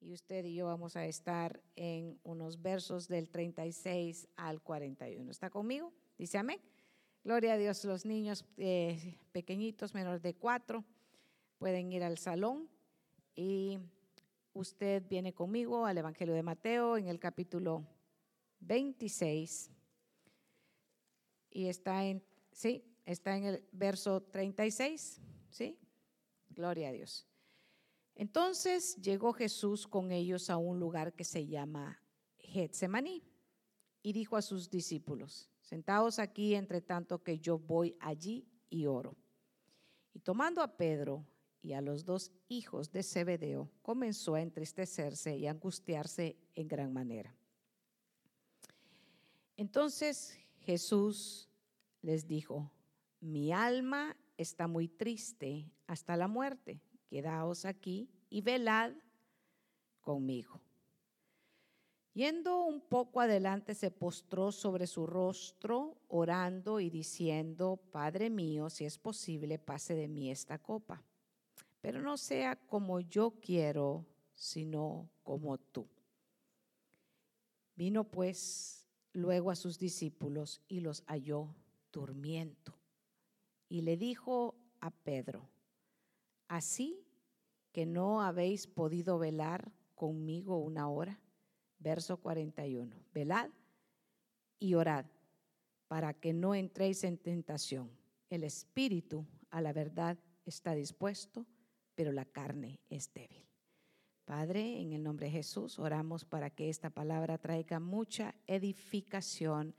y usted y yo vamos a estar en unos versos del 36 al 41. ¿Está conmigo? Dice amén. Gloria a Dios, los niños eh, pequeñitos, menores de cuatro, pueden ir al salón y usted viene conmigo al Evangelio de Mateo en el capítulo 26 y está en, sí, está en el verso 36, ¿sí? Gloria a Dios. Entonces llegó Jesús con ellos a un lugar que se llama Getsemaní y dijo a sus discípulos, sentaos aquí entre tanto que yo voy allí y oro. Y tomando a Pedro y a los dos hijos de Zebedeo, comenzó a entristecerse y angustiarse en gran manera. Entonces Jesús les dijo, mi alma está muy triste hasta la muerte quedaos aquí y velad conmigo. Yendo un poco adelante, se postró sobre su rostro, orando y diciendo, Padre mío, si es posible, pase de mí esta copa, pero no sea como yo quiero, sino como tú. Vino pues luego a sus discípulos y los halló durmiendo. Y le dijo a Pedro, así que no habéis podido velar conmigo una hora. Verso 41. Velad y orad para que no entréis en tentación. El espíritu a la verdad está dispuesto, pero la carne es débil. Padre, en el nombre de Jesús, oramos para que esta palabra traiga mucha edificación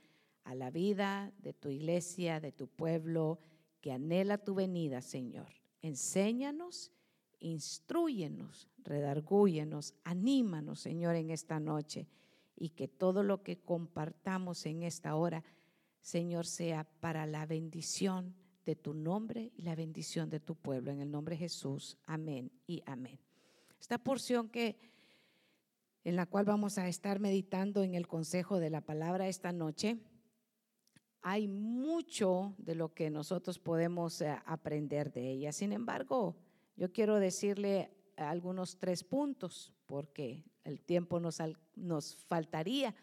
a la vida de tu iglesia, de tu pueblo, que anhela tu venida, Señor. Enséñanos, instruyenos, redargúyenos, anímanos, Señor, en esta noche y que todo lo que compartamos en esta hora, Señor, sea para la bendición de tu nombre y la bendición de tu pueblo. En el nombre de Jesús, amén y amén. Esta porción que en la cual vamos a estar meditando en el consejo de la palabra esta noche, hay mucho de lo que nosotros podemos eh, aprender de ella. Sin embargo, yo quiero decirle algunos tres puntos, porque el tiempo nos, nos faltaría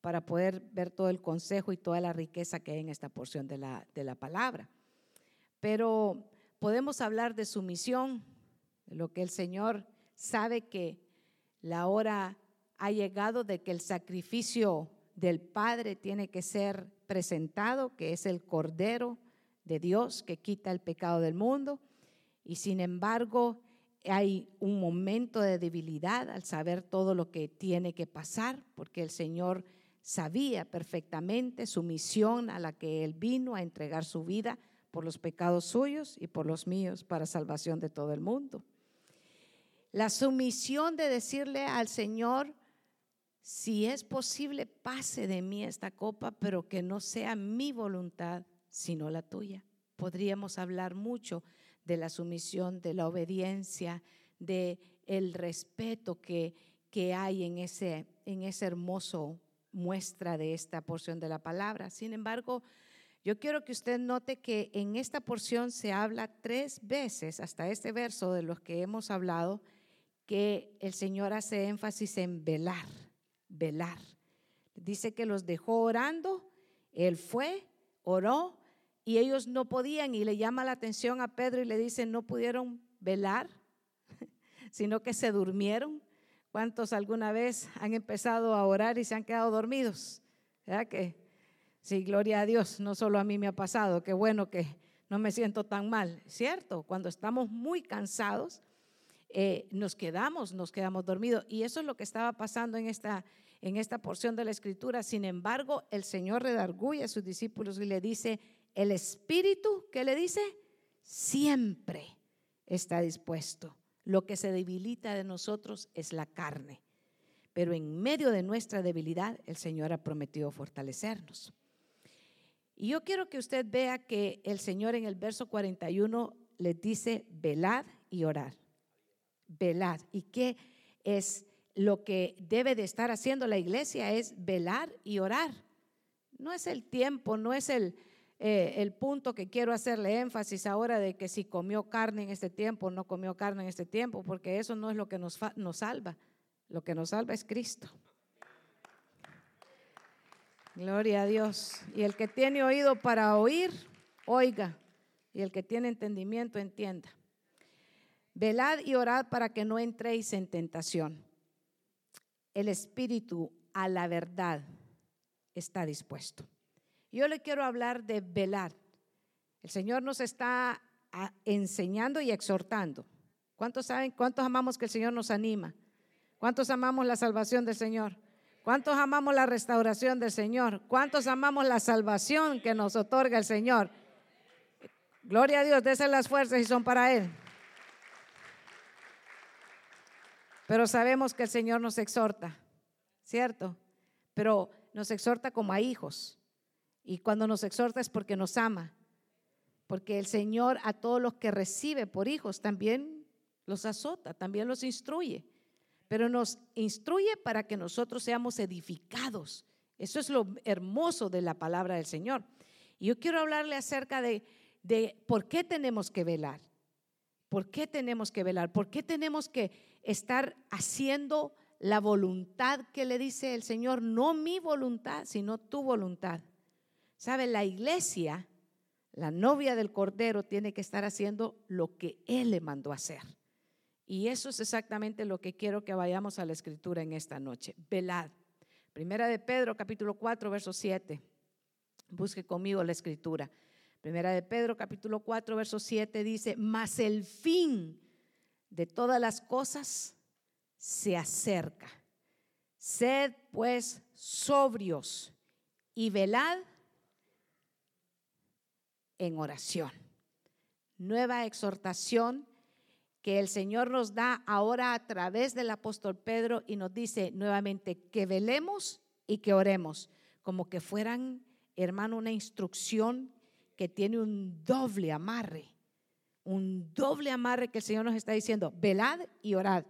para poder ver todo el consejo y toda la riqueza que hay en esta porción de la, de la palabra. Pero podemos hablar de su misión, lo que el Señor sabe que la hora ha llegado de que el sacrificio del Padre tiene que ser presentado, que es el Cordero de Dios que quita el pecado del mundo. Y sin embargo, hay un momento de debilidad al saber todo lo que tiene que pasar, porque el Señor sabía perfectamente su misión a la que Él vino a entregar su vida por los pecados suyos y por los míos para salvación de todo el mundo. La sumisión de decirle al Señor, si es posible, pase de mí esta copa, pero que no sea mi voluntad, sino la tuya. Podríamos hablar mucho de la sumisión, de la obediencia, de el respeto que, que hay en ese, en ese hermoso muestra de esta porción de la palabra. Sin embargo, yo quiero que usted note que en esta porción se habla tres veces, hasta este verso de los que hemos hablado, que el Señor hace énfasis en velar, velar. Dice que los dejó orando, Él fue, oró, y ellos no podían y le llama la atención a Pedro y le dice, no pudieron velar, sino que se durmieron. ¿Cuántos alguna vez han empezado a orar y se han quedado dormidos? ¿Verdad que? Sí, gloria a Dios, no solo a mí me ha pasado, qué bueno que no me siento tan mal, ¿cierto? Cuando estamos muy cansados, eh, nos quedamos, nos quedamos dormidos. Y eso es lo que estaba pasando en esta, en esta porción de la escritura. Sin embargo, el Señor redarguye a sus discípulos y le dice, el espíritu, ¿qué le dice? Siempre está dispuesto. Lo que se debilita de nosotros es la carne. Pero en medio de nuestra debilidad, el Señor ha prometido fortalecernos. Y yo quiero que usted vea que el Señor en el verso 41 le dice, velad y orar. Velad. ¿Y qué es lo que debe de estar haciendo la iglesia? Es velar y orar. No es el tiempo, no es el, eh, el punto que quiero hacerle énfasis ahora de que si comió carne en este tiempo, no comió carne en este tiempo, porque eso no es lo que nos, nos salva. Lo que nos salva es Cristo. Gloria a Dios. Y el que tiene oído para oír, oiga. Y el que tiene entendimiento, entienda. Velad y orad para que no entréis en tentación. El espíritu a la verdad está dispuesto. Yo le quiero hablar de velar. El Señor nos está enseñando y exhortando. ¿Cuántos saben? ¿Cuántos amamos que el Señor nos anima? ¿Cuántos amamos la salvación del Señor? ¿Cuántos amamos la restauración del Señor? ¿Cuántos amamos la salvación que nos otorga el Señor? Gloria a Dios, desen las fuerzas y son para Él. Pero sabemos que el Señor nos exhorta, ¿cierto? Pero nos exhorta como a hijos. Y cuando nos exhorta es porque nos ama. Porque el Señor a todos los que recibe por hijos también los azota, también los instruye pero nos instruye para que nosotros seamos edificados. Eso es lo hermoso de la palabra del Señor. Y yo quiero hablarle acerca de, de por qué tenemos que velar. ¿Por qué tenemos que velar? ¿Por qué tenemos que estar haciendo la voluntad que le dice el Señor? No mi voluntad, sino tu voluntad. ¿Sabe? La iglesia, la novia del Cordero, tiene que estar haciendo lo que Él le mandó hacer. Y eso es exactamente lo que quiero que vayamos a la escritura en esta noche. Velad. Primera de Pedro, capítulo 4, verso 7. Busque conmigo la escritura. Primera de Pedro, capítulo 4, verso 7 dice, mas el fin de todas las cosas se acerca. Sed pues sobrios y velad en oración. Nueva exhortación que el Señor nos da ahora a través del apóstol Pedro y nos dice nuevamente que velemos y que oremos, como que fueran, hermano, una instrucción que tiene un doble amarre, un doble amarre que el Señor nos está diciendo, velad y orad.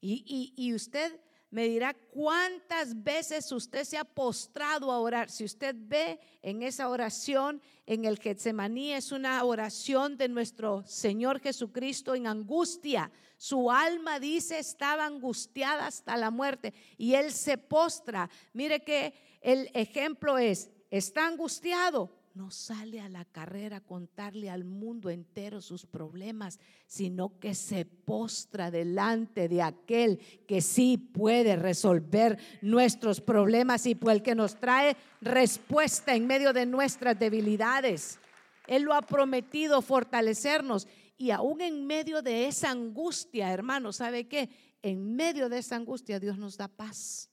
Y, y, y usted me dirá cuántas veces usted se ha postrado a orar. Si usted ve en esa oración en el Getsemaní, es una oración de nuestro Señor Jesucristo en angustia. Su alma dice estaba angustiada hasta la muerte y él se postra. Mire que el ejemplo es, está angustiado, no sale a la carrera a contarle al mundo entero sus problemas, sino que se postra delante de aquel que sí puede resolver nuestros problemas y pues el que nos trae respuesta en medio de nuestras debilidades. Él lo ha prometido fortalecernos y aún en medio de esa angustia, hermano, ¿sabe qué? En medio de esa angustia Dios nos da paz.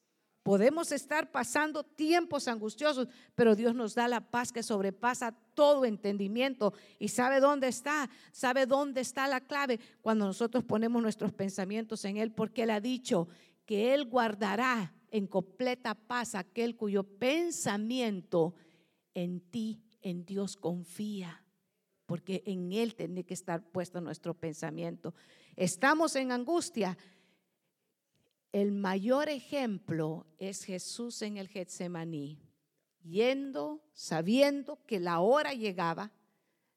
Podemos estar pasando tiempos angustiosos, pero Dios nos da la paz que sobrepasa todo entendimiento y sabe dónde está, sabe dónde está la clave cuando nosotros ponemos nuestros pensamientos en Él, porque Él ha dicho que Él guardará en completa paz aquel cuyo pensamiento en ti, en Dios confía, porque en Él tiene que estar puesto nuestro pensamiento. Estamos en angustia el mayor ejemplo es Jesús en el Getsemaní, yendo, sabiendo que la hora llegaba,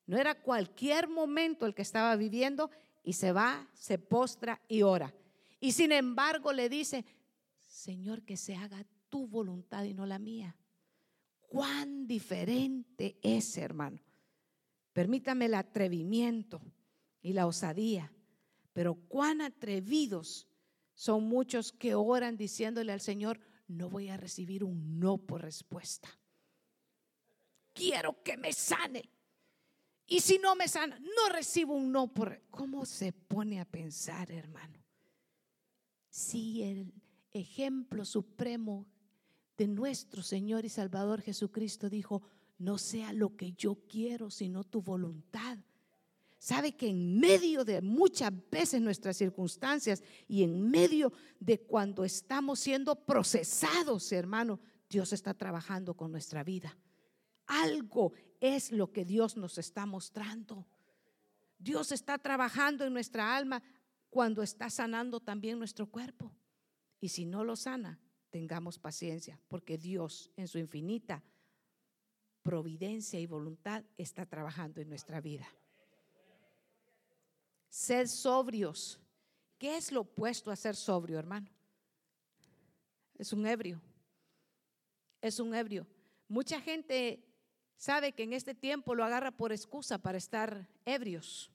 no era cualquier momento el que estaba viviendo y se va, se postra y ora. Y sin embargo le dice, Señor, que se haga tu voluntad y no la mía. Cuán diferente es, hermano. Permítame el atrevimiento y la osadía, pero cuán atrevidos son muchos que oran diciéndole al Señor, no voy a recibir un no por respuesta. Quiero que me sane. Y si no me sana, no recibo un no por... ¿Cómo se pone a pensar, hermano? Si el ejemplo supremo de nuestro Señor y Salvador Jesucristo dijo, no sea lo que yo quiero, sino tu voluntad sabe que en medio de muchas veces nuestras circunstancias y en medio de cuando estamos siendo procesados, hermano, Dios está trabajando con nuestra vida. Algo es lo que Dios nos está mostrando. Dios está trabajando en nuestra alma cuando está sanando también nuestro cuerpo. Y si no lo sana, tengamos paciencia, porque Dios en su infinita providencia y voluntad está trabajando en nuestra vida. Sed sobrios. ¿Qué es lo opuesto a ser sobrio, hermano? Es un ebrio. Es un ebrio. Mucha gente sabe que en este tiempo lo agarra por excusa para estar ebrios,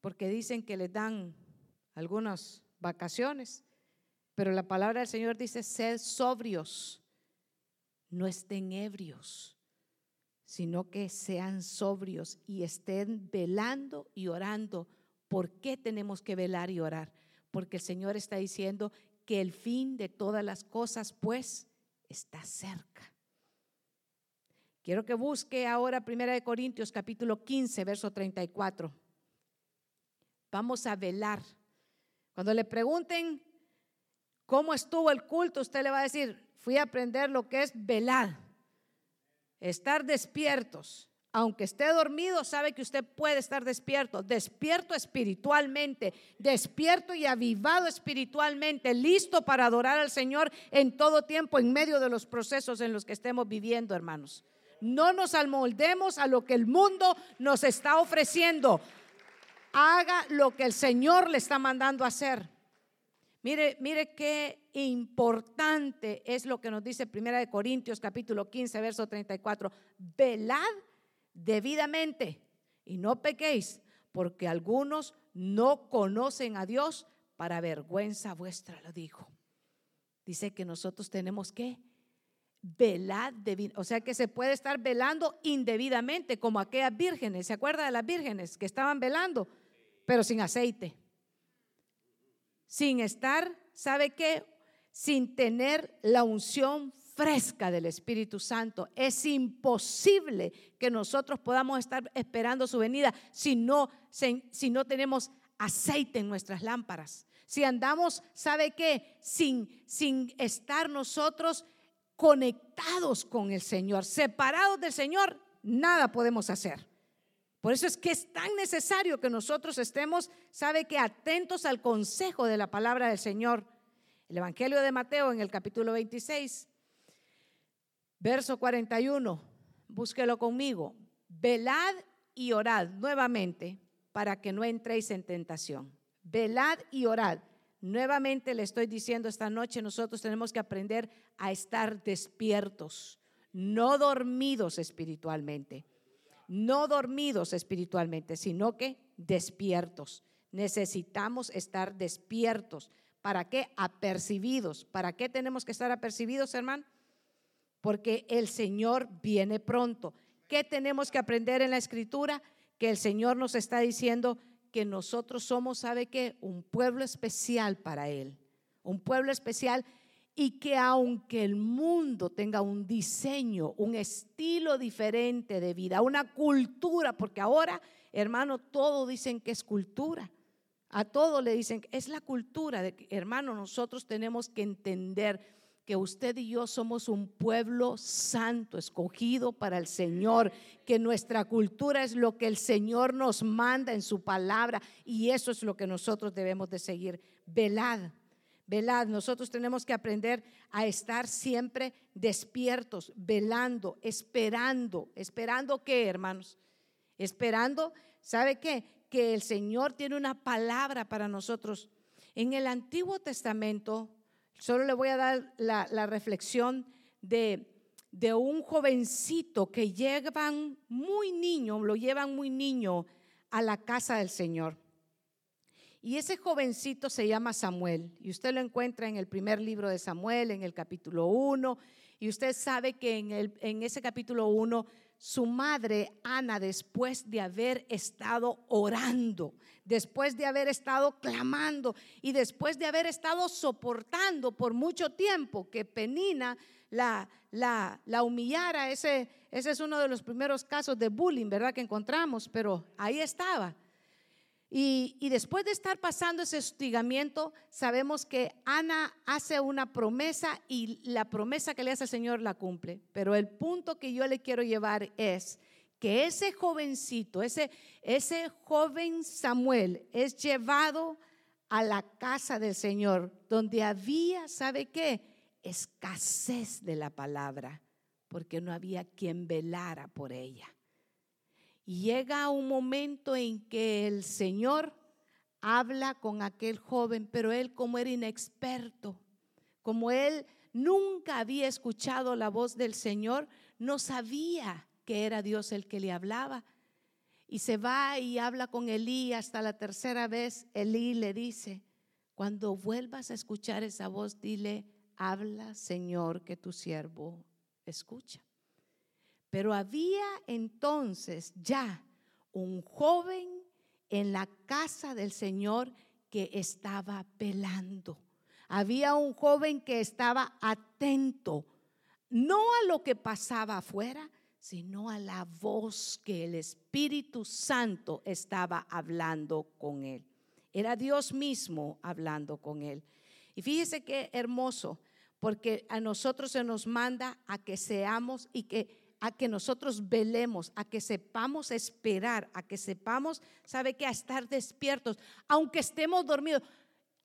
porque dicen que les dan algunas vacaciones, pero la palabra del Señor dice, sed sobrios, no estén ebrios, sino que sean sobrios y estén velando y orando. ¿Por qué tenemos que velar y orar? Porque el Señor está diciendo que el fin de todas las cosas, pues, está cerca. Quiero que busque ahora 1 Corintios capítulo 15, verso 34. Vamos a velar. Cuando le pregunten cómo estuvo el culto, usted le va a decir, fui a aprender lo que es velar, estar despiertos. Aunque esté dormido, sabe que usted puede estar despierto, despierto espiritualmente, despierto y avivado espiritualmente, listo para adorar al Señor en todo tiempo, en medio de los procesos en los que estemos viviendo, hermanos. No nos almoldemos a lo que el mundo nos está ofreciendo. Haga lo que el Señor le está mandando hacer. Mire, mire qué importante es lo que nos dice Primera de Corintios capítulo 15, verso 34. Velad debidamente y no pequéis, porque algunos no conocen a Dios para vergüenza vuestra, lo dijo. Dice que nosotros tenemos que velar, o sea que se puede estar velando indebidamente, como aquellas vírgenes, ¿se acuerda de las vírgenes que estaban velando, pero sin aceite? Sin estar, ¿sabe qué? Sin tener la unción fresca del Espíritu Santo. Es imposible que nosotros podamos estar esperando su venida si no, si no tenemos aceite en nuestras lámparas. Si andamos, ¿sabe qué? Sin, sin estar nosotros conectados con el Señor, separados del Señor, nada podemos hacer. Por eso es que es tan necesario que nosotros estemos, sabe que atentos al consejo de la palabra del Señor. El Evangelio de Mateo en el capítulo 26, verso 41, búsquelo conmigo. Velad y orad nuevamente para que no entréis en tentación. Velad y orad. Nuevamente le estoy diciendo esta noche, nosotros tenemos que aprender a estar despiertos, no dormidos espiritualmente, no dormidos espiritualmente, sino que despiertos. Necesitamos estar despiertos. ¿Para qué? Apercibidos. ¿Para qué tenemos que estar apercibidos, hermano? Porque el Señor viene pronto. ¿Qué tenemos que aprender en la escritura? Que el Señor nos está diciendo que nosotros somos, ¿sabe qué? Un pueblo especial para Él. Un pueblo especial y que aunque el mundo tenga un diseño, un estilo diferente de vida, una cultura, porque ahora, hermano, todo dicen que es cultura. A todo le dicen que es la cultura de hermano, nosotros tenemos que entender que usted y yo somos un pueblo santo, escogido para el Señor, que nuestra cultura es lo que el Señor nos manda en su palabra y eso es lo que nosotros debemos de seguir. Velad, velad. Nosotros tenemos que aprender a estar siempre despiertos, velando, esperando. ¿Esperando qué, hermanos? Esperando, ¿sabe qué? Que el Señor tiene una palabra para nosotros. En el Antiguo Testamento, solo le voy a dar la, reflexión de, de un jovencito que llevan muy niño, lo llevan muy niño a la casa del Señor. Y ese jovencito se llama Samuel. Y usted lo encuentra en el primer libro de Samuel, en el capítulo 1. Y usted sabe que en, el, en ese capítulo 1, su madre, Ana, después de haber estado orando, después de haber estado clamando y después de haber estado soportando por mucho tiempo que Penina la, la, la humillara, ese, ese es uno de los primeros casos de bullying, ¿verdad? Que encontramos, pero ahí estaba. Y, después de estar pasando ese hostigamiento, sabemos que Ana hace una promesa y la promesa que le hace el Señor la cumple. Pero el punto que yo le quiero llevar es que ese jovencito, ese, ese joven Samuel es llevado a la casa del Señor, donde había, ¿sabe qué? Escasez de la palabra, porque no había quien velara por ella llega un momento en que el Señor habla con aquel joven, pero él como era inexperto, como él nunca había escuchado la voz del Señor, no sabía que era Dios el que le hablaba. Y se va y habla con Elí hasta la tercera vez. Elí le dice, cuando vuelvas a escuchar esa voz, dile, habla Señor que tu siervo escucha. Pero había entonces ya un joven en la casa del Señor que estaba velando. Había un joven que estaba atento, no a lo que pasaba afuera, sino a la voz que el Espíritu Santo estaba hablando con él. Era Dios mismo hablando con él. Y fíjese qué hermoso, porque a nosotros se nos manda a que seamos y que a que nosotros velemos, a que sepamos esperar, a que sepamos, sabe que a estar despiertos, aunque estemos dormidos,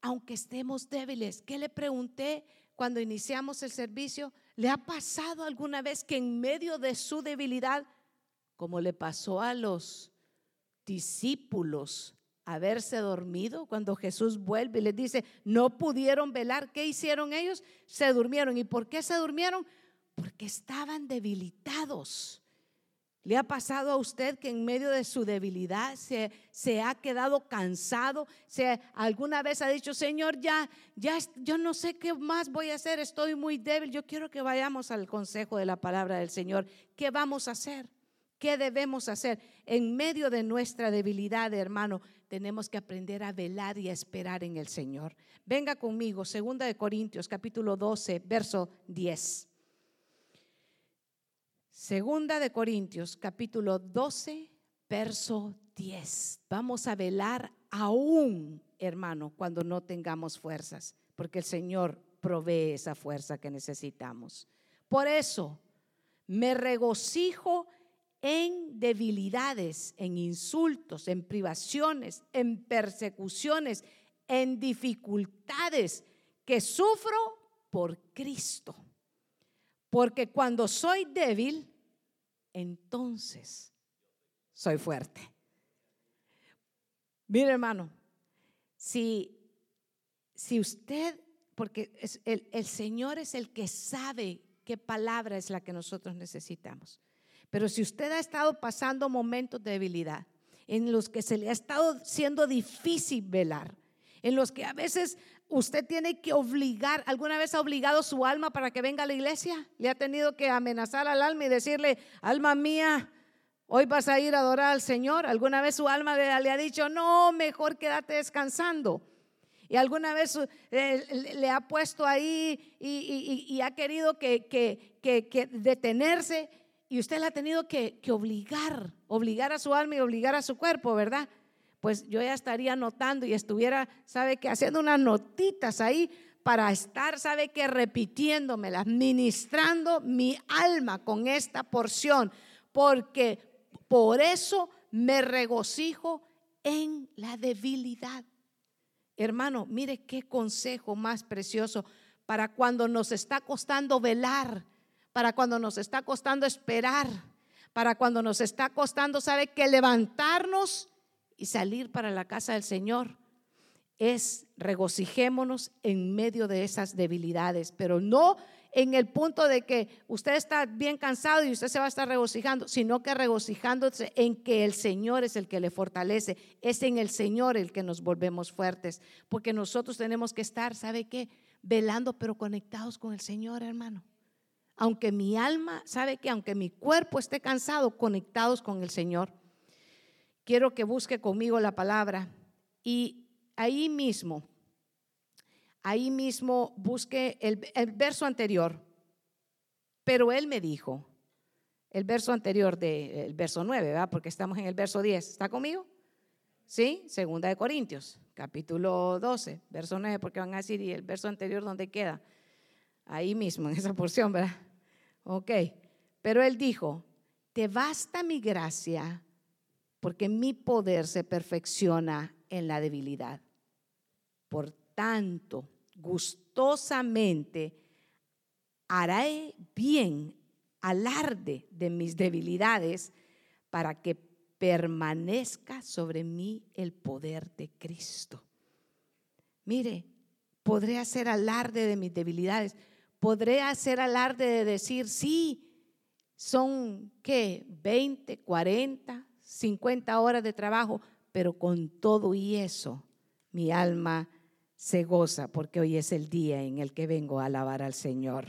aunque estemos débiles. ¿Qué le pregunté cuando iniciamos el servicio? ¿Le ha pasado alguna vez que en medio de su debilidad, como le pasó a los discípulos, haberse dormido cuando Jesús vuelve y les dice, no pudieron velar, ¿qué hicieron ellos? Se durmieron. ¿Y por qué se durmieron? Porque estaban debilitados. ¿Le ha pasado a usted que en medio de su debilidad se, se ha quedado cansado? Se, alguna vez ha dicho, Señor, ya, ya, yo no sé qué más voy a hacer, estoy muy débil. Yo quiero que vayamos al consejo de la palabra del Señor. ¿Qué vamos a hacer? ¿Qué debemos hacer? En medio de nuestra debilidad, hermano, tenemos que aprender a velar y a esperar en el Señor. Venga conmigo, segunda de Corintios, capítulo 12, verso 10. Segunda de Corintios, capítulo 12, verso 10. Vamos a velar aún, hermano, cuando no tengamos fuerzas, porque el Señor provee esa fuerza que necesitamos. Por eso me regocijo en debilidades, en insultos, en privaciones, en persecuciones, en dificultades que sufro por Cristo. Porque cuando soy débil, entonces soy fuerte. Mire hermano, si, si usted, porque el, el Señor es el que sabe qué palabra es la que nosotros necesitamos. Pero si usted ha estado pasando momentos de debilidad, en los que se le ha estado siendo difícil velar, en los que a veces usted tiene que obligar, ¿alguna vez ha obligado su alma para que venga a la iglesia? ¿Le ha tenido que amenazar al alma y decirle, alma mía, hoy vas a ir a adorar al Señor? ¿Alguna vez su alma le, ha dicho, no, mejor quédate descansando? Y alguna vez eh, le ha puesto ahí y, ha querido que, que, detenerse y usted le ha tenido que, obligar, obligar a su alma y obligar a su cuerpo, ¿verdad? Pues yo ya estaría notando y estuviera, ¿sabe que Haciendo unas notitas ahí para estar, ¿sabe que Repitiéndomelas, ministrando mi alma con esta porción, porque por eso me regocijo en la debilidad. Hermano, mire qué consejo más precioso para cuando nos está costando velar, para cuando nos está costando esperar, para cuando nos está costando, ¿sabe que levantarnos y salir para la casa del Señor es regocijémonos en medio de esas debilidades, pero no en el punto de que usted está bien cansado y usted se va a estar regocijando, sino que regocijándose en que el Señor es el que le fortalece, es en el Señor el que nos volvemos fuertes, porque nosotros tenemos que estar, ¿sabe qué? Velando, pero conectados con el Señor, hermano. Aunque mi alma, ¿sabe que Aunque mi cuerpo esté cansado, conectados con el Señor quiero que busque conmigo la palabra y ahí mismo, ahí mismo busque el, verso anterior. Pero él me dijo, el verso anterior del verso 9, ¿verdad? Porque estamos en el verso 10. ¿Está conmigo? Sí, segunda de Corintios, capítulo 12, verso 9, porque van a decir, ¿y el verso anterior dónde queda? Ahí mismo, en esa porción, ¿verdad? Ok, pero él dijo, te basta mi gracia porque mi poder se perfecciona en la debilidad. Por tanto, gustosamente haré bien alarde de mis debilidades para que permanezca sobre mí el poder de Cristo. Mire, podré hacer alarde de mis debilidades, podré hacer alarde de decir, sí, son, ¿qué? 20, 40, 50 horas de trabajo, pero con todo y eso, mi alma se goza porque hoy es el día en el que vengo a alabar al Señor.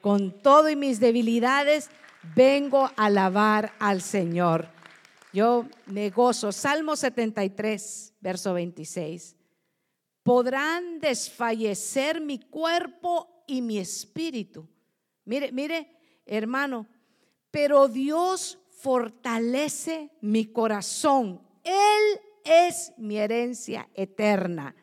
Con todo y mis debilidades, vengo a alabar al Señor. Yo me gozo. Salmo 73, verso 26. Podrán desfallecer mi cuerpo y mi espíritu. Mire, mire, hermano, pero Dios fortalece mi corazón. Él es mi herencia eterna.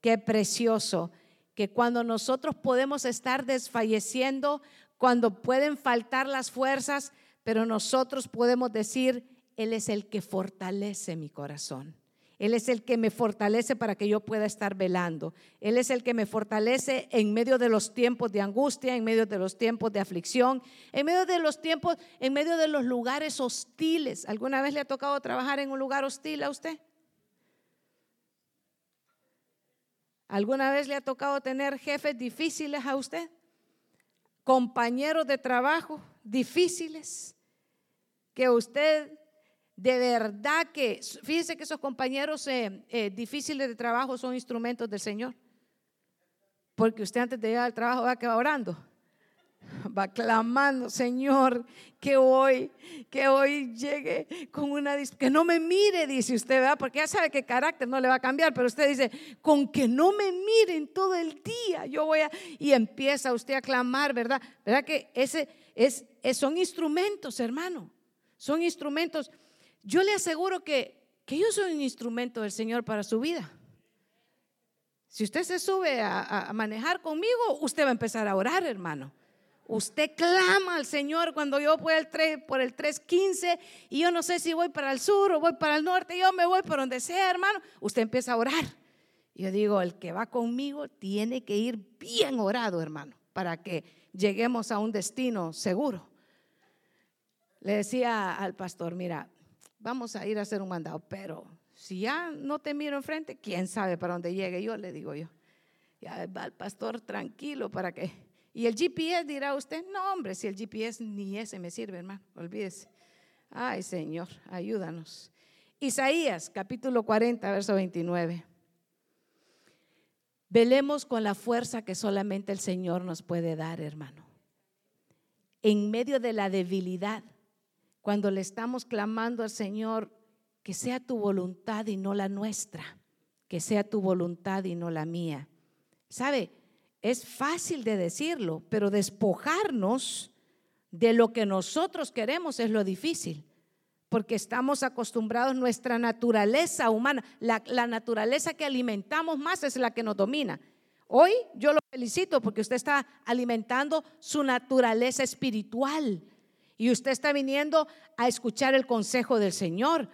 Qué precioso que cuando nosotros podemos estar desfalleciendo, cuando pueden faltar las fuerzas, pero nosotros podemos decir, Él es el que fortalece mi corazón. Él es el que me fortalece para que yo pueda estar velando. Él es el que me fortalece en medio de los tiempos de angustia, en medio de los tiempos de aflicción, en medio de los tiempos, en medio de los lugares hostiles. ¿Alguna vez le ha tocado trabajar en un lugar hostil a usted? ¿Alguna vez le ha tocado tener jefes difíciles a usted? Compañeros de trabajo difíciles que usted de verdad que, fíjese que esos compañeros eh, eh, difíciles de trabajo son instrumentos del Señor. Porque usted antes de llegar al trabajo va que va orando, va clamando, Señor, que hoy, que hoy llegue con una, que no me mire, dice usted, ¿verdad? Porque ya sabe que carácter no le va a cambiar, pero usted dice, con que no me miren todo el día, yo voy a, y empieza usted a clamar, ¿verdad? ¿Verdad que ese es, son instrumentos, hermano? Son instrumentos yo le aseguro que, yo soy un instrumento del Señor para su vida. Si usted se sube a, manejar conmigo, usted va a empezar a orar, hermano. Usted clama al Señor cuando yo voy al 3, por el 315 y yo no sé si voy para el sur o voy para el norte, yo me voy por donde sea, hermano. Usted empieza a orar. Yo digo, el que va conmigo tiene que ir bien orado, hermano, para que lleguemos a un destino seguro. Le decía al pastor, mira, vamos a ir a hacer un mandado, pero si ya no te miro enfrente, quién sabe para dónde llegue yo, le digo yo. Ya va el pastor tranquilo para que... Y el GPS dirá usted, no hombre, si el GPS ni ese me sirve, hermano, olvídese. Ay Señor, ayúdanos. Isaías capítulo 40, verso 29. Velemos con la fuerza que solamente el Señor nos puede dar, hermano. En medio de la debilidad, cuando le estamos clamando al Señor, que sea tu voluntad y no la nuestra, que sea tu voluntad y no la mía. ¿Sabe? Es fácil de decirlo, pero despojarnos de lo que nosotros queremos es lo difícil, porque estamos acostumbrados, nuestra naturaleza humana, la, la naturaleza que alimentamos más es la que nos domina. Hoy yo lo felicito porque usted está alimentando su naturaleza espiritual, y usted está viniendo a escuchar el consejo del Señor.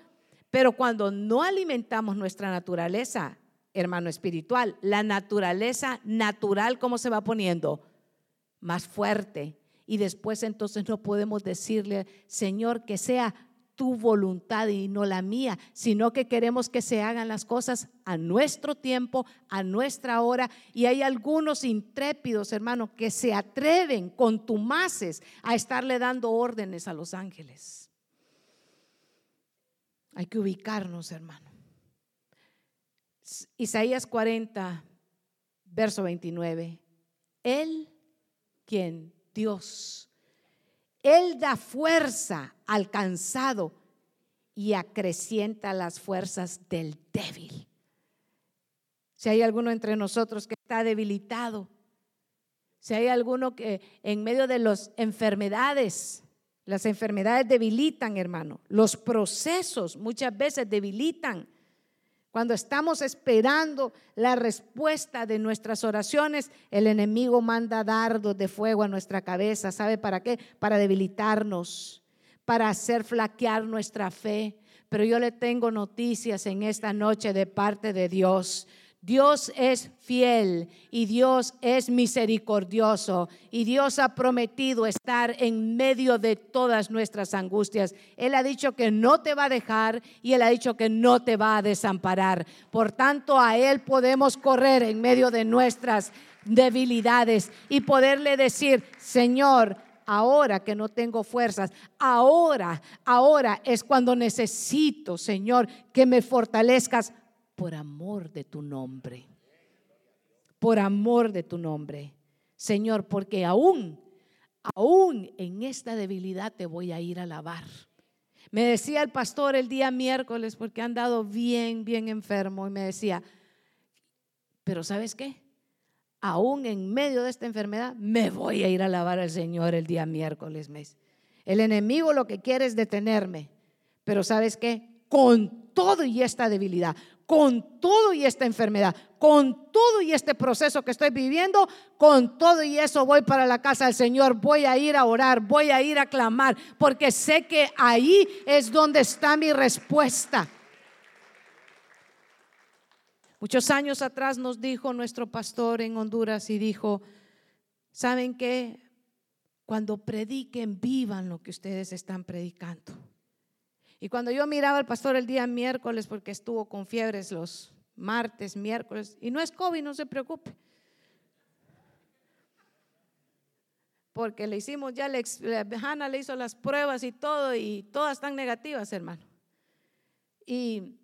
Pero cuando no alimentamos nuestra naturaleza, hermano espiritual, la naturaleza natural, ¿cómo se va poniendo? Más fuerte. Y después entonces no podemos decirle, Señor, que sea tu voluntad y no la mía, sino que queremos que se hagan las cosas a nuestro tiempo, a nuestra hora. Y hay algunos intrépidos, hermanos, que se atreven con tumaces a estarle dando órdenes a los ángeles. Hay que ubicarnos, hermano. Isaías 40, verso 29. Él, quien Dios, él da fuerza al cansado y acrecienta las fuerzas del débil. Si hay alguno entre nosotros que está debilitado, si hay alguno que en medio de las enfermedades, las enfermedades debilitan, hermano, los procesos muchas veces debilitan cuando estamos esperando la respuesta de nuestras oraciones, el enemigo manda dardos de fuego a nuestra cabeza. ¿Sabe para qué? Para debilitarnos, para hacer flaquear nuestra fe. Pero yo le tengo noticias en esta noche de parte de Dios. Dios es fiel y Dios es misericordioso y Dios ha prometido estar en medio de todas nuestras angustias. Él ha dicho que no te va a dejar y Él ha dicho que no te va a desamparar. Por tanto, a Él podemos correr en medio de nuestras debilidades y poderle decir, Señor, ahora que no tengo fuerzas, ahora, ahora es cuando necesito, Señor, que me fortalezcas por amor de tu nombre. Por amor de tu nombre. Señor, porque aún, aún en esta debilidad te voy a ir a alabar. Me decía el pastor el día miércoles, porque han dado bien, bien enfermo, y me decía, pero ¿sabes qué? Aún en medio de esta enfermedad, me voy a ir a alabar al Señor el día miércoles. Mes. El enemigo lo que quiere es detenerme, pero ¿sabes qué? Con todo y esta debilidad, con todo y esta enfermedad, con todo y este proceso que estoy viviendo, con todo y eso voy para la casa del Señor, voy a ir a orar, voy a ir a clamar, porque sé que ahí es donde está mi respuesta. Muchos años atrás nos dijo nuestro pastor en Honduras y dijo, ¿saben qué? Cuando prediquen, vivan lo que ustedes están predicando. Y cuando yo miraba al pastor el día miércoles, porque estuvo con fiebres los martes, miércoles, y no es COVID, no se preocupe. Porque le hicimos ya, le, Hanna le hizo las pruebas y todo, y todas están negativas, hermano. Y,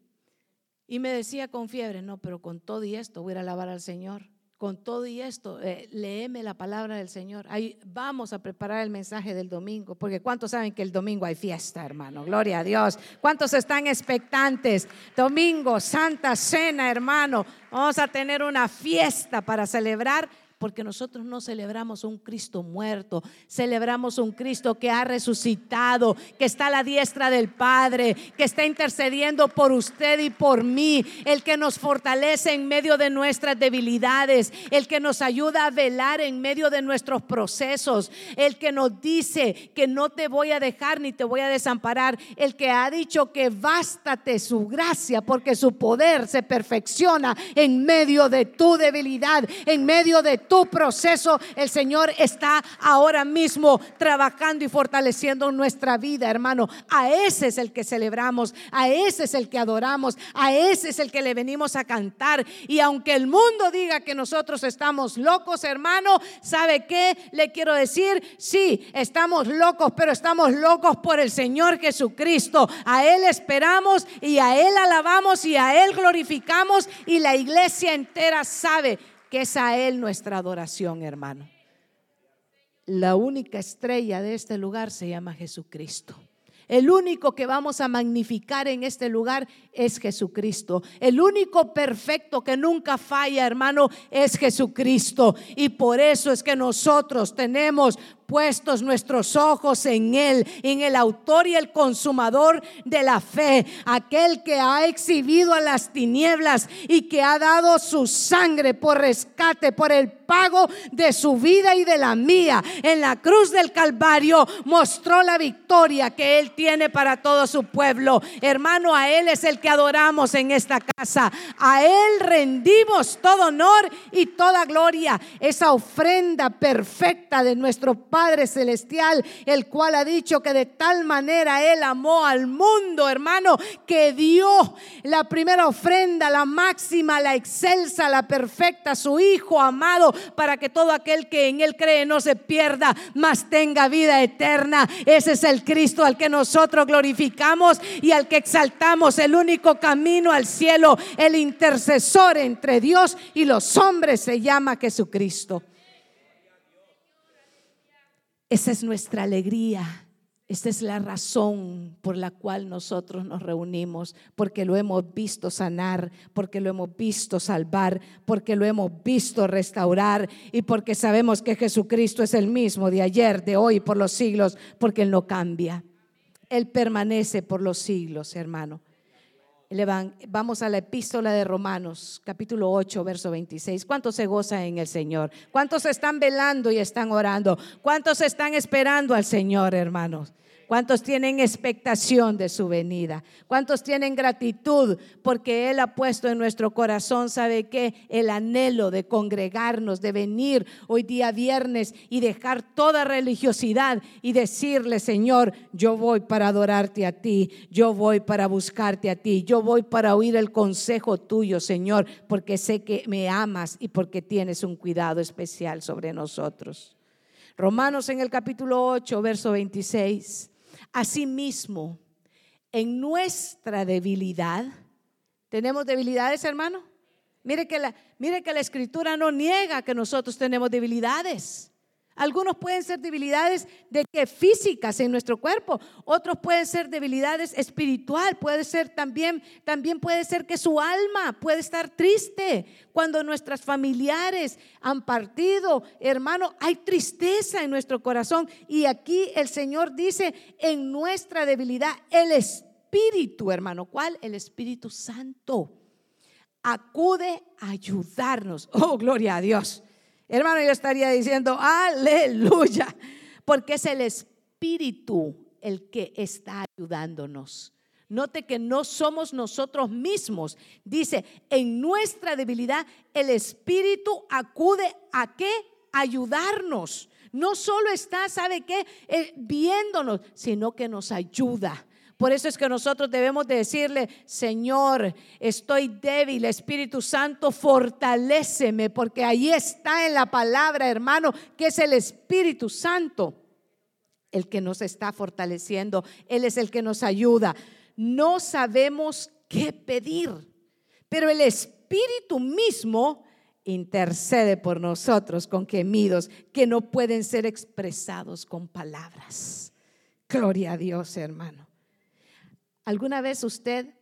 y me decía con fiebre, no, pero con todo y esto voy a alabar al Señor con todo y esto, eh, léeme la palabra del Señor. Ahí vamos a preparar el mensaje del domingo, porque ¿cuántos saben que el domingo hay fiesta, hermano? Gloria a Dios. ¿Cuántos están expectantes? Domingo, Santa Cena, hermano. Vamos a tener una fiesta para celebrar porque nosotros no celebramos un Cristo muerto, celebramos un Cristo que ha resucitado, que está a la diestra del Padre, que está intercediendo por usted y por mí, el que nos fortalece en medio de nuestras debilidades, el que nos ayuda a velar en medio de nuestros procesos, el que nos dice que no te voy a dejar ni te voy a desamparar, el que ha dicho que bástate su gracia porque su poder se perfecciona en medio de tu debilidad, en medio de tu tu proceso, el Señor está ahora mismo trabajando y fortaleciendo nuestra vida, hermano. A ese es el que celebramos, a ese es el que adoramos, a ese es el que le venimos a cantar. Y aunque el mundo diga que nosotros estamos locos, hermano, ¿sabe qué? Le quiero decir, sí, estamos locos, pero estamos locos por el Señor Jesucristo. A Él esperamos y a Él alabamos y a Él glorificamos y la iglesia entera sabe que es a Él nuestra adoración, hermano. La única estrella de este lugar se llama Jesucristo. El único que vamos a magnificar en este lugar es Jesucristo. El único perfecto que nunca falla, hermano, es Jesucristo. Y por eso es que nosotros tenemos puestos nuestros ojos en Él, en el autor y el consumador de la fe, aquel que ha exhibido a las tinieblas y que ha dado su sangre por rescate, por el pago de su vida y de la mía. En la cruz del Calvario mostró la victoria que Él tiene para todo su pueblo. Hermano, a Él es el que adoramos en esta casa. A Él rendimos todo honor y toda gloria. Esa ofrenda perfecta de nuestro Padre Padre Celestial, el cual ha dicho que de tal manera Él amó al mundo, hermano, que dio la primera ofrenda, la máxima, la excelsa, la perfecta, su Hijo amado, para que todo aquel que en Él cree no se pierda, mas tenga vida eterna. Ese es el Cristo al que nosotros glorificamos y al que exaltamos, el único camino al cielo, el intercesor entre Dios y los hombres se llama Jesucristo. Esa es nuestra alegría. Esta es la razón por la cual nosotros nos reunimos, porque lo hemos visto sanar, porque lo hemos visto salvar, porque lo hemos visto restaurar y porque sabemos que Jesucristo es el mismo de ayer, de hoy, por los siglos, porque Él no cambia. Él permanece por los siglos, hermano. Vamos a la epístola de Romanos, capítulo 8, verso 26. ¿Cuántos se gozan en el Señor? ¿Cuántos están velando y están orando? ¿Cuántos están esperando al Señor, hermanos? ¿Cuántos tienen expectación de su venida? ¿Cuántos tienen gratitud porque Él ha puesto en nuestro corazón, sabe qué? El anhelo de congregarnos, de venir hoy día viernes y dejar toda religiosidad y decirle, Señor, yo voy para adorarte a ti, yo voy para buscarte a ti, yo voy para oír el consejo tuyo, Señor, porque sé que me amas y porque tienes un cuidado especial sobre nosotros. Romanos en el capítulo 8, verso 26. Asimismo, en nuestra debilidad, ¿tenemos debilidades, hermano? Mire que la, mire que la escritura no niega que nosotros tenemos debilidades. Algunos pueden ser debilidades de que físicas en nuestro cuerpo, otros pueden ser debilidades espiritual, puede ser también también puede ser que su alma puede estar triste cuando nuestras familiares han partido, hermano, hay tristeza en nuestro corazón y aquí el Señor dice, en nuestra debilidad el espíritu, hermano, ¿cuál? El Espíritu Santo acude a ayudarnos. Oh, gloria a Dios. Hermano, yo estaría diciendo, aleluya, porque es el Espíritu el que está ayudándonos. Note que no somos nosotros mismos. Dice, en nuestra debilidad el Espíritu acude a qué? Ayudarnos. No solo está, ¿sabe qué? Eh, viéndonos, sino que nos ayuda. Por eso es que nosotros debemos decirle, Señor, estoy débil, Espíritu Santo, fortaléceme, porque ahí está en la palabra, hermano, que es el Espíritu Santo el que nos está fortaleciendo. Él es el que nos ayuda. No sabemos qué pedir, pero el Espíritu mismo intercede por nosotros con gemidos que no pueden ser expresados con palabras. Gloria a Dios, hermano. ¿Alguna vez usted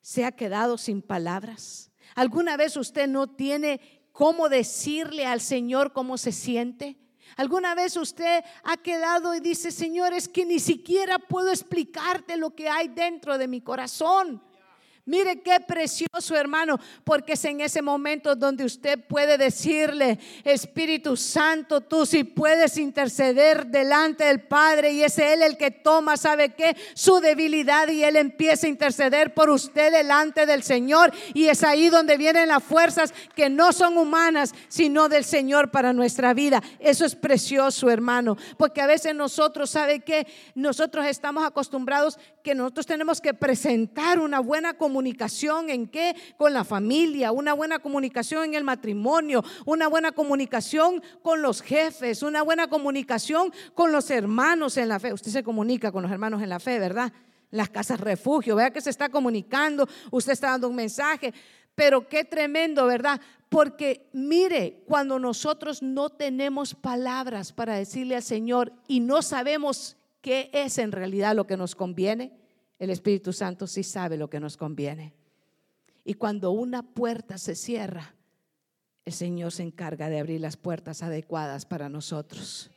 se ha quedado sin palabras? ¿Alguna vez usted no tiene cómo decirle al Señor cómo se siente? ¿Alguna vez usted ha quedado y dice, Señor, es que ni siquiera puedo explicarte lo que hay dentro de mi corazón? Mire qué precioso hermano, porque es en ese momento donde usted puede decirle, Espíritu Santo, tú si puedes interceder delante del Padre y es Él el que toma, ¿sabe qué? Su debilidad y Él empieza a interceder por usted delante del Señor y es ahí donde vienen las fuerzas que no son humanas, sino del Señor para nuestra vida. Eso es precioso, hermano, porque a veces nosotros, ¿sabe qué? Nosotros estamos acostumbrados que nosotros tenemos que presentar una buena comunicación en qué? Con la familia, una buena comunicación en el matrimonio, una buena comunicación con los jefes, una buena comunicación con los hermanos en la fe. Usted se comunica con los hermanos en la fe, ¿verdad? Las casas refugio, vea que se está comunicando, usted está dando un mensaje, pero qué tremendo, ¿verdad? Porque mire, cuando nosotros no tenemos palabras para decirle al Señor y no sabemos qué es en realidad lo que nos conviene, el Espíritu Santo sí sabe lo que nos conviene. Y cuando una puerta se cierra, el Señor se encarga de abrir las puertas adecuadas para nosotros.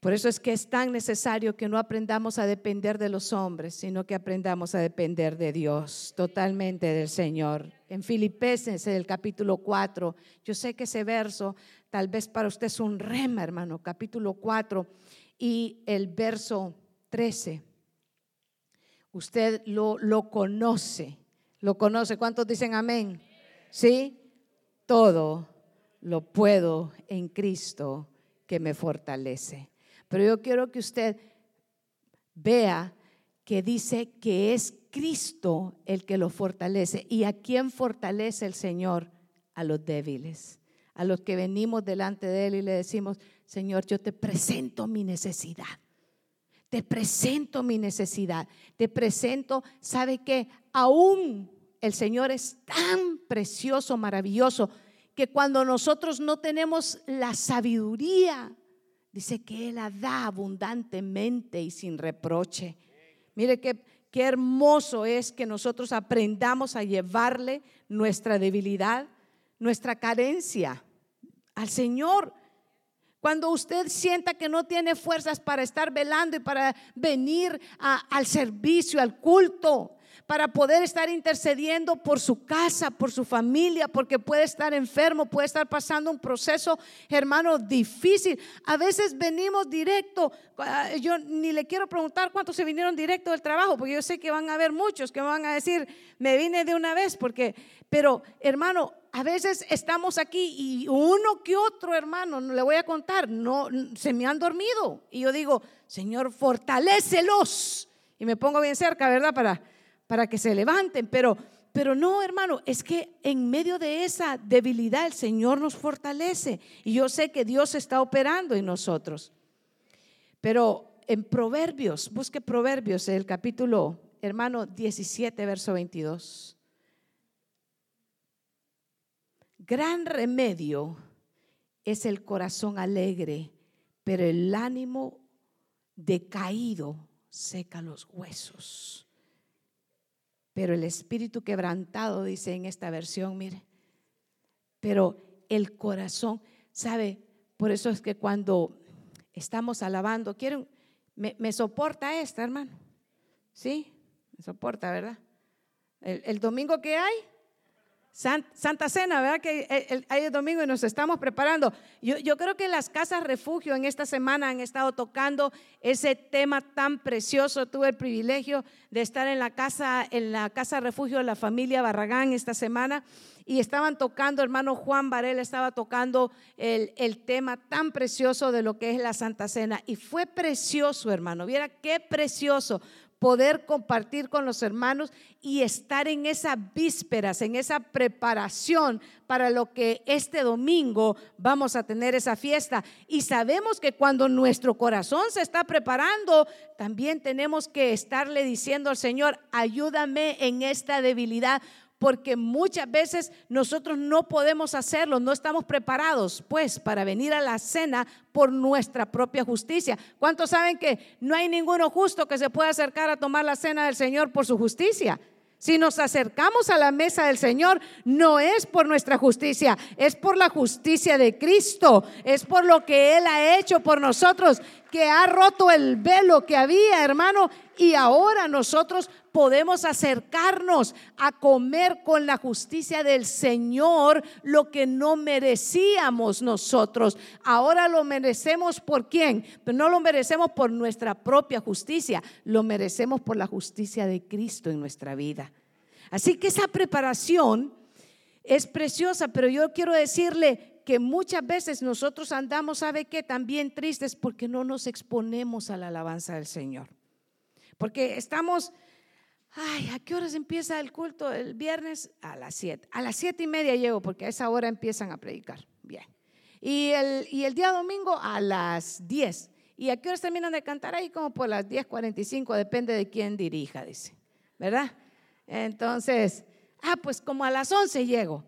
Por eso es que es tan necesario que no aprendamos a depender de los hombres, sino que aprendamos a depender de Dios, totalmente del Señor. En Filipenses, el capítulo 4, yo sé que ese verso tal vez para usted es un rema, hermano, capítulo 4 y el verso 13. Usted lo, lo conoce, lo conoce. ¿Cuántos dicen amén? ¿Sí? Todo lo puedo en Cristo que me fortalece. Pero yo quiero que usted vea que dice que es Cristo el que lo fortalece. ¿Y a quién fortalece el Señor? A los débiles, a los que venimos delante de Él y le decimos, Señor, yo te presento mi necesidad. Te presento mi necesidad. Te presento, ¿sabe qué? Aún el Señor es tan precioso, maravilloso, que cuando nosotros no tenemos la sabiduría, dice que Él la da abundantemente y sin reproche. Mire qué, qué hermoso es que nosotros aprendamos a llevarle nuestra debilidad, nuestra carencia al Señor. Cuando usted sienta que no tiene fuerzas para estar velando y para venir al servicio, al culto, para poder estar intercediendo por su casa, por su familia, porque puede estar enfermo, puede estar pasando un proceso, hermano, difícil. A veces venimos directo, ah, yo ni le quiero preguntar cuántos se vinieron directo del trabajo, porque yo sé que van a haber muchos que van a decir, me vine de una vez, porque, pero hermano, a veces estamos aquí y uno que otro hermano, no le voy a contar, no se me han dormido y yo digo, Señor, fortalécelos. Y me pongo bien cerca, ¿verdad? Para para que se levanten, pero pero no, hermano, es que en medio de esa debilidad el Señor nos fortalece y yo sé que Dios está operando en nosotros. Pero en Proverbios, busque Proverbios, el capítulo, hermano, 17, verso 22. Gran remedio es el corazón alegre, pero el ánimo decaído seca los huesos. Pero el espíritu quebrantado, dice en esta versión, mire, pero el corazón, ¿sabe? Por eso es que cuando estamos alabando, quieren, me, soporta esta, hermano. ¿Sí? Me soporta, ¿verdad? El domingo que hay, Santa Cena, ¿verdad? Que hay el domingo y nos estamos preparando. Yo, yo, creo que las casas refugio en esta semana han estado tocando ese tema tan precioso. Tuve el privilegio de estar en la casa, en la casa refugio de la familia Barragán esta semana y estaban tocando, hermano Juan Varela estaba tocando el, el tema tan precioso de lo que es la Santa Cena. Y fue precioso, hermano. Viera qué precioso poder compartir con los hermanos y estar en esas vísperas, en esa preparación para lo que este domingo vamos a tener esa fiesta. Y sabemos que cuando nuestro corazón se está preparando, también tenemos que estarle diciendo al Señor, ayúdame en esta debilidad porque muchas veces nosotros no podemos hacerlo, no estamos preparados pues para venir a la cena por nuestra propia justicia. ¿Cuántos saben que no hay ninguno justo que se pueda acercar a tomar la cena del Señor por su justicia? Si nos acercamos a la mesa del Señor, no es por nuestra justicia, es por la justicia de Cristo, es por lo que Él ha hecho por nosotros, que ha roto el velo que había, hermano, y ahora nosotros podemos acercarnos a comer con la justicia del Señor lo que no merecíamos nosotros. Ahora lo merecemos por quién? No lo merecemos por nuestra propia justicia, lo merecemos por la justicia de Cristo en nuestra vida. Así que esa preparación es preciosa, pero yo quiero decirle que muchas veces nosotros andamos, ¿sabe qué? También tristes porque no nos exponemos a la alabanza del Señor. Porque estamos, ay, ¿a qué horas empieza el culto el viernes? A las siete. A las siete y media llego porque a esa hora empiezan a predicar. Bien. Y el, y el día domingo a las diez. ¿Y a qué horas terminan de cantar ahí? Como por las cinco, depende de quién dirija, dice. ¿Verdad? Entonces, ah, pues como a las 11 llego.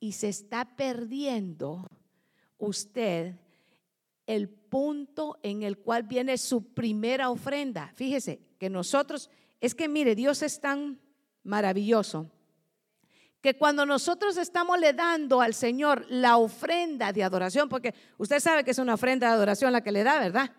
Y se está perdiendo usted el punto en el cual viene su primera ofrenda. Fíjese que nosotros, es que mire, Dios es tan maravilloso que cuando nosotros estamos le dando al Señor la ofrenda de adoración, porque usted sabe que es una ofrenda de adoración la que le da, ¿verdad?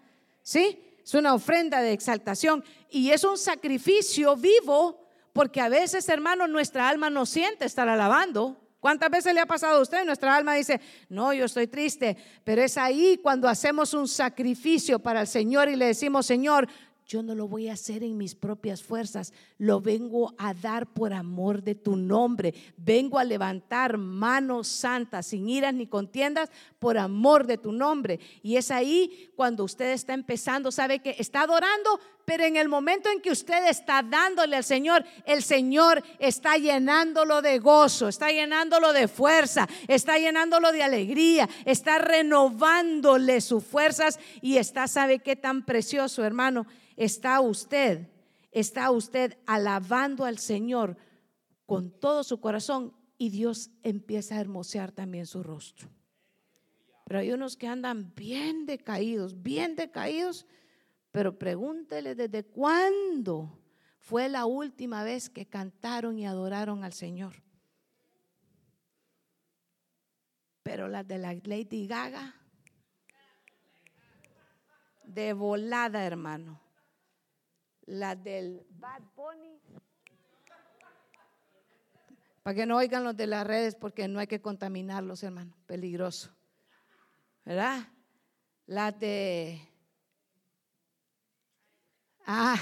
¿Sí? Es una ofrenda de exaltación y es un sacrificio vivo porque a veces, hermano, nuestra alma no siente estar alabando. ¿Cuántas veces le ha pasado a usted? Nuestra alma dice, no, yo estoy triste, pero es ahí cuando hacemos un sacrificio para el Señor y le decimos, Señor, yo no lo voy a hacer en mis propias fuerzas, lo vengo a dar por amor de tu nombre. Vengo a levantar manos santas, sin iras ni contiendas, por amor de tu nombre. Y es ahí cuando usted está empezando, sabe que está adorando, pero en el momento en que usted está dándole al Señor, el Señor está llenándolo de gozo, está llenándolo de fuerza, está llenándolo de alegría, está renovándole sus fuerzas y está, sabe qué tan precioso, hermano está usted, está usted alabando al Señor con todo su corazón y Dios empieza a hermosear también su rostro. Pero hay unos que andan bien decaídos, bien decaídos, pero pregúntele desde cuándo fue la última vez que cantaron y adoraron al Señor. Pero las de la Lady Gaga, de volada, hermano la del Bad Bunny. Para que no oigan los de las redes porque no hay que contaminarlos, hermano. Peligroso. ¿Verdad? La de... Ah,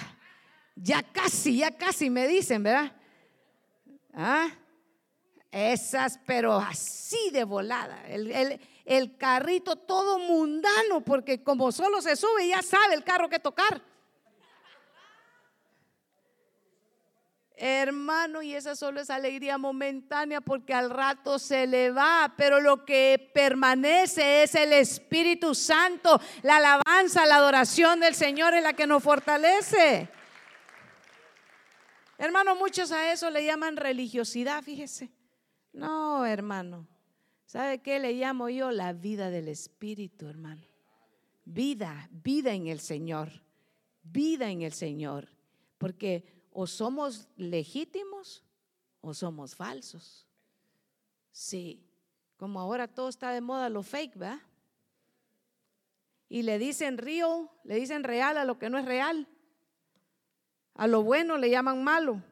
ya casi, ya casi me dicen, ¿verdad? Ah, esas, pero así de volada. El, el carrito todo mundano, porque como solo se sube, ya sabe el carro que tocar. Hermano, y esa solo es alegría momentánea porque al rato se le va, pero lo que permanece es el Espíritu Santo, la alabanza, la adoración del Señor es la que nos fortalece. Hermano, muchos a eso le llaman religiosidad, fíjese. No, hermano. ¿Sabe qué le llamo yo? La vida del Espíritu, hermano. Vida, vida en el Señor. Vida en el Señor. Porque o somos legítimos o somos falsos. Sí, como ahora todo está de moda lo fake, ¿verdad? Y le dicen río, le dicen real a lo que no es real. A lo bueno le llaman malo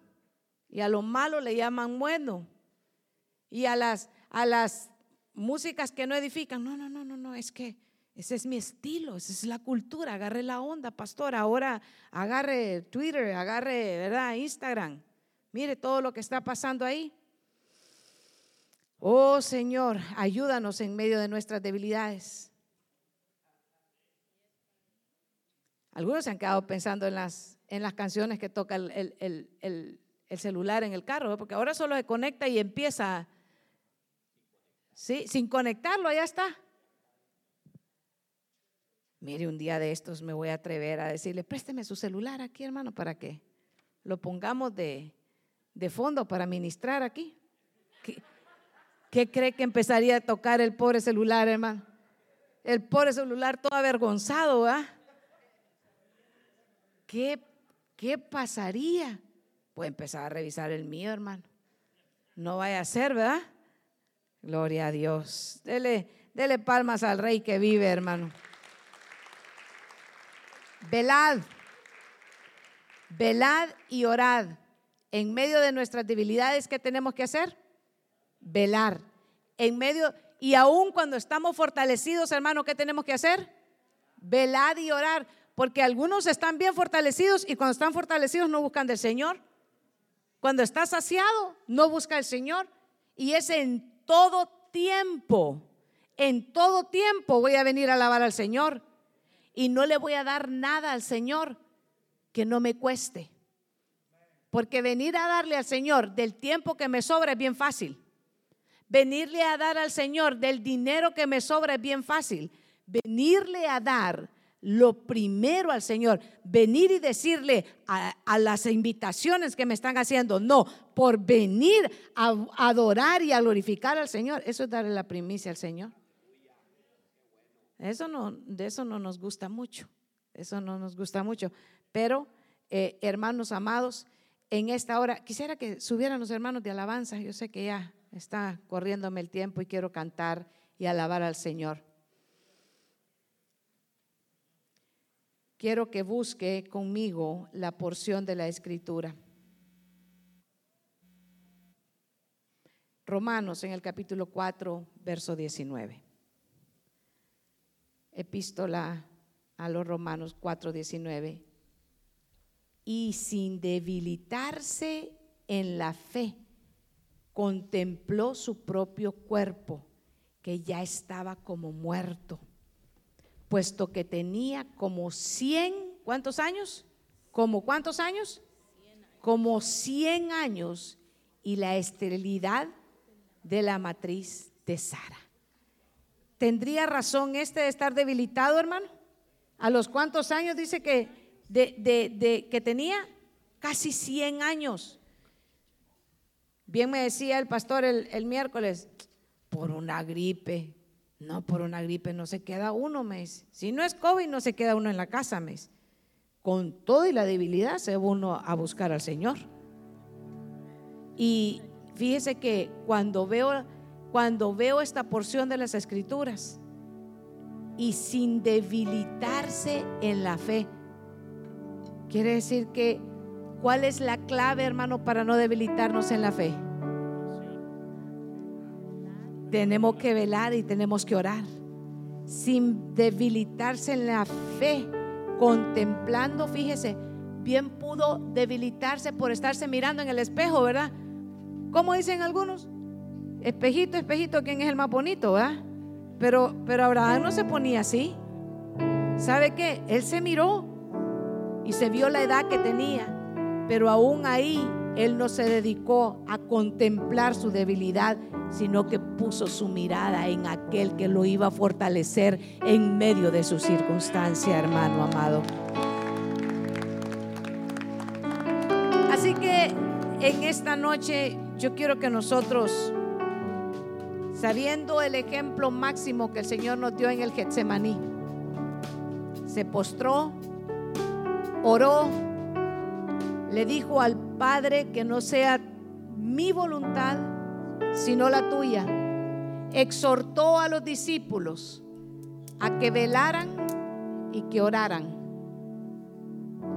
y a lo malo le llaman bueno. Y a las a las músicas que no edifican, no, no, no, no, no, es que ese es mi estilo, esa es la cultura. Agarre la onda, pastor. Ahora agarre Twitter, agarre, ¿verdad? Instagram. Mire todo lo que está pasando ahí. Oh Señor, ayúdanos en medio de nuestras debilidades. Algunos se han quedado pensando en las, en las canciones que toca el, el celular en el carro, porque ahora solo se conecta y empieza. ¿sí? Sin conectarlo, ya está. Mire, un día de estos me voy a atrever a decirle, présteme su celular aquí, hermano, para que lo pongamos de, fondo para ministrar aquí. ¿Qué, cree que empezaría a tocar el pobre celular, hermano? El pobre celular todo avergonzado, ¿ah? ¿Qué, ¿Qué pasaría? Pues empezar a revisar el mío, hermano. No vaya a ser, ¿verdad? Gloria a Dios. Dele, dele palmas al rey que vive, hermano. Velad, velad y orad. En medio de nuestras debilidades, ¿qué tenemos que hacer? Velar. En medio, y aún cuando estamos fortalecidos, hermano, ¿qué tenemos que hacer? Velad y orar. Porque algunos están bien fortalecidos y cuando están fortalecidos no buscan del Señor. Cuando está saciado, no busca el Señor. Y es en todo tiempo, en todo tiempo voy a venir a alabar al Señor y no le voy a dar nada al Señor que no me cueste. Porque venir a darle al Señor del tiempo que me sobra es bien fácil. Venirle a dar al Señor del dinero que me sobra es bien fácil. Venirle a dar lo primero al Señor, venir y decirle a, las invitaciones que me están haciendo, no, por venir a adorar y a glorificar al Señor, eso es darle la primicia al Señor. Eso no, de eso no nos gusta mucho, eso no nos gusta mucho. Pero, eh, hermanos amados, en esta hora, quisiera que subieran los hermanos de alabanza. Yo sé que ya está corriéndome el tiempo y quiero cantar y alabar al Señor. Quiero que busque conmigo la porción de la escritura. Romanos en el capítulo 4, verso 19 epístola a los Romanos 4:19, y sin debilitarse en la fe, contempló su propio cuerpo, que ya estaba como muerto, puesto que tenía como 100, ¿cuántos años? ¿Como cuántos años? Como 100 años y la esterilidad de la matriz de Sara. ¿Tendría razón este de estar debilitado, hermano? ¿A los cuántos años dice que, de, que tenía? Casi 100 años. Bien me decía el pastor el, miércoles, por una gripe. No, por una gripe no se queda uno, mes. Si no es COVID, no se queda uno en la casa, mes. Con todo y la debilidad se va uno a buscar al Señor. Y fíjese que cuando veo cuando veo esta porción de las escrituras y sin debilitarse en la fe. Quiere decir que, ¿cuál es la clave, hermano, para no debilitarnos en la fe? tenemos que velar y tenemos que orar sin debilitarse en la fe, contemplando, fíjese, bien pudo debilitarse por estarse mirando en el espejo, ¿verdad? ¿Cómo dicen algunos? Espejito, espejito, ¿quién es el más bonito, verdad? Pero, pero Abraham no se ponía así. ¿Sabe qué? Él se miró y se vio la edad que tenía, pero aún ahí él no se dedicó a contemplar su debilidad, sino que puso su mirada en aquel que lo iba a fortalecer en medio de su circunstancia, hermano amado. Así que en esta noche yo quiero que nosotros, sabiendo el ejemplo máximo que el Señor nos dio en el Getsemaní, se postró, oró, le dijo al Padre que no sea mi voluntad, sino la tuya. Exhortó a los discípulos a que velaran y que oraran.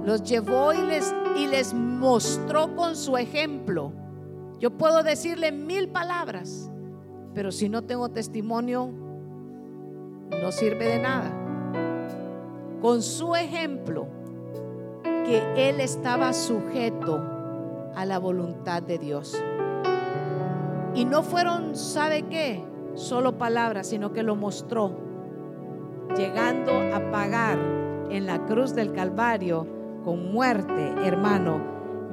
Los llevó y les, y les mostró con su ejemplo. Yo puedo decirle mil palabras, pero si no tengo testimonio, no sirve de nada. Con su ejemplo, que él estaba sujeto a la voluntad de Dios. Y no fueron, ¿sabe qué? Solo palabras, sino que lo mostró, llegando a pagar en la cruz del Calvario con muerte, hermano,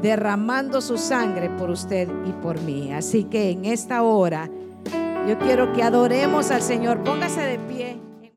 derramando su sangre por usted y por mí. Así que en esta hora yo quiero que adoremos al Señor. Póngase de pie.